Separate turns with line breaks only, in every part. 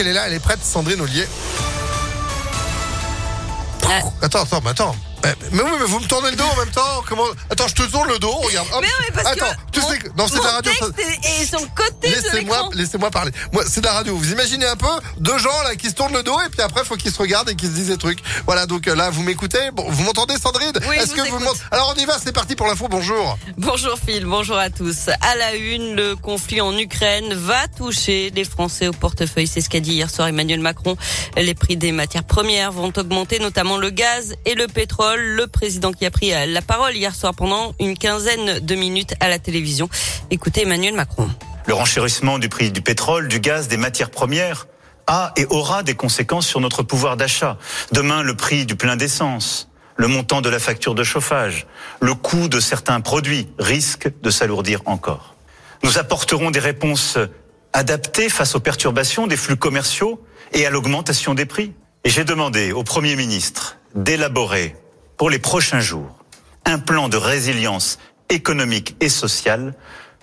qu'elle est là, elle est prête, Sandrine Ollier.
Ah.
Attends, attends, mais attends. Mais, mais oui, mais vous me tournez le dos en même temps. Comment Attends, je te tourne le dos. Regarde. hop.
Mais oui, parce
attends,
que
tu
mon,
sais que non, c'est de
mon
la radio. ça-
sur le côté
Laissez-moi, laissez-moi parler. Moi, c'est de la radio. Vous imaginez un peu deux gens là qui se tournent le dos et puis après, faut qu'ils se regardent et qu'ils se disent des trucs. Voilà. Donc euh, là, vous m'écoutez? Bon, vous m'entendez, Sandrine?
Oui,
Est-ce que vous Alors on y va. C'est parti pour l'info. Bonjour.
Bonjour Phil, bonjour à tous. À la une, le conflit en Ukraine va toucher les Français au portefeuille. C'est ce qu'a dit hier soir Emmanuel Macron. Les prix des matières premières vont augmenter, notamment le gaz et le pétrole. Le président qui a pris la parole hier soir pendant une quinzaine de minutes à la télévision. Écoutez Emmanuel Macron.
Le renchérissement du prix du pétrole, du gaz, des matières premières a et aura des conséquences sur notre pouvoir d'achat. Demain, le prix du plein d'essence, le montant de la facture de chauffage, le coût de certains produits risquent de s'alourdir encore. Nous apporterons des réponses adaptées face aux perturbations des flux commerciaux et à l'augmentation des prix. Et j'ai demandé au Premier ministre d'élaborer pour les prochains jours un plan de résilience économique et sociale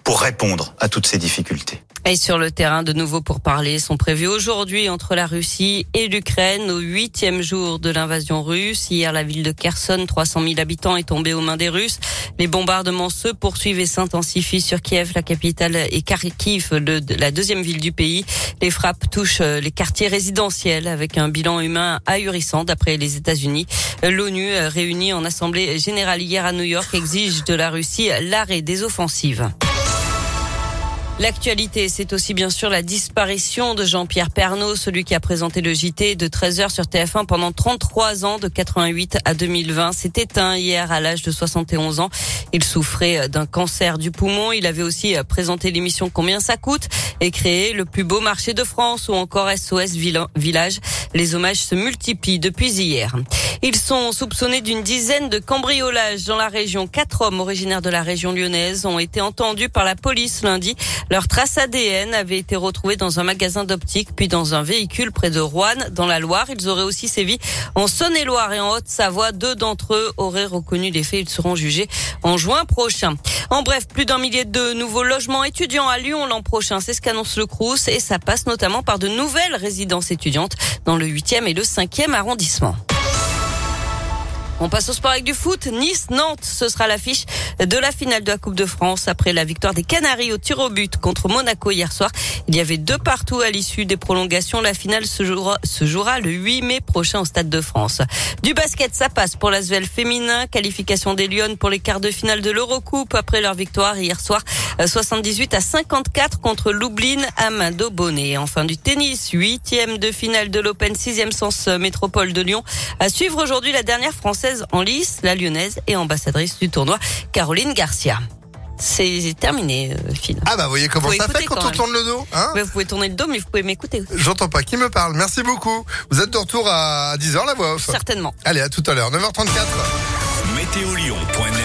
pour répondre à toutes ces difficultés.
Et sur le terrain, de nouveaux pourparlers sont prévus aujourd'hui entre la Russie et l'Ukraine au huitième jour de l'invasion russe. Hier, la ville de Kherson, 300 000 habitants, est tombée aux mains des Russes. Les bombardements se poursuivent et s'intensifient sur Kiev, la capitale, et Kharkiv, la deuxième ville du pays. Les frappes touchent euh, les quartiers résidentiels avec un bilan humain ahurissant d'après les États-Unis. Euh, L'ONU, euh, réunie en assemblée générale hier à New York, exige de la Russie l'arrêt des offensives. L'actualité, c'est aussi bien sûr la disparition de Jean-Pierre Pernaud, celui qui a présenté le JT de 13h sur TF1 pendant 33 ans, de 88 à 2020. S'est éteint hier à l'âge de 71 ans. Il souffrait d'un cancer du poumon. Il avait aussi présenté l'émission Combien ça coûte et créé le plus beau marché de France ou encore SOS Villa- Village. Les hommages se multiplient depuis hier. Ils sont soupçonnés d'une dizaine de cambriolages dans la région. Quatre hommes originaires de la région lyonnaise ont été entendus par la police lundi. Leur trace ADN avait été retrouvée dans un magasin d'optique, puis dans un véhicule près de Roanne, dans la Loire. Ils auraient aussi sévi en Saône-et-Loire et en Haute-Savoie. Deux d'entre eux auraient reconnu les faits. Ils seront jugés en juin prochain. En bref, plus d'un millier de nouveaux logements étudiants à Lyon l'an prochain. C'est ce qu'annonce le Crous et ça passe notamment par de nouvelles résidences étudiantes dans le 8e et le 5e arrondissement. On passe au sport avec du foot. Nice-Nantes, ce sera l'affiche de la finale de la Coupe de France après la victoire des Canaries au tir au but contre Monaco hier soir. Il y avait deux partout à l'issue des prolongations. La finale se jouera, se le 8 mai prochain au Stade de France. Du basket, ça passe pour l'Asvel féminin. Qualification des Lyonnes pour les quarts de finale de l'Eurocoupe après leur victoire hier soir euh, 78 à 54 contre Lublin à Mando Bonnet. Enfin du tennis, huitième de finale de l'Open 6e sens euh, métropole de Lyon. À suivre aujourd'hui la dernière française en lice, la lyonnaise et ambassadrice du tournoi, Caroline Garcia. C'est terminé, euh, Phil.
Ah bah, vous voyez comment ça fait quand
quand
on
même.
tourne le dos, hein
vous pouvez tourner le dos, mais vous pouvez m'écouter aussi.
J'entends pas. Qui me parle Merci beaucoup. Vous êtes de retour à 10h la voix off.
Certainement.
Allez, à tout à l'heure. 9h34.
Météolion.net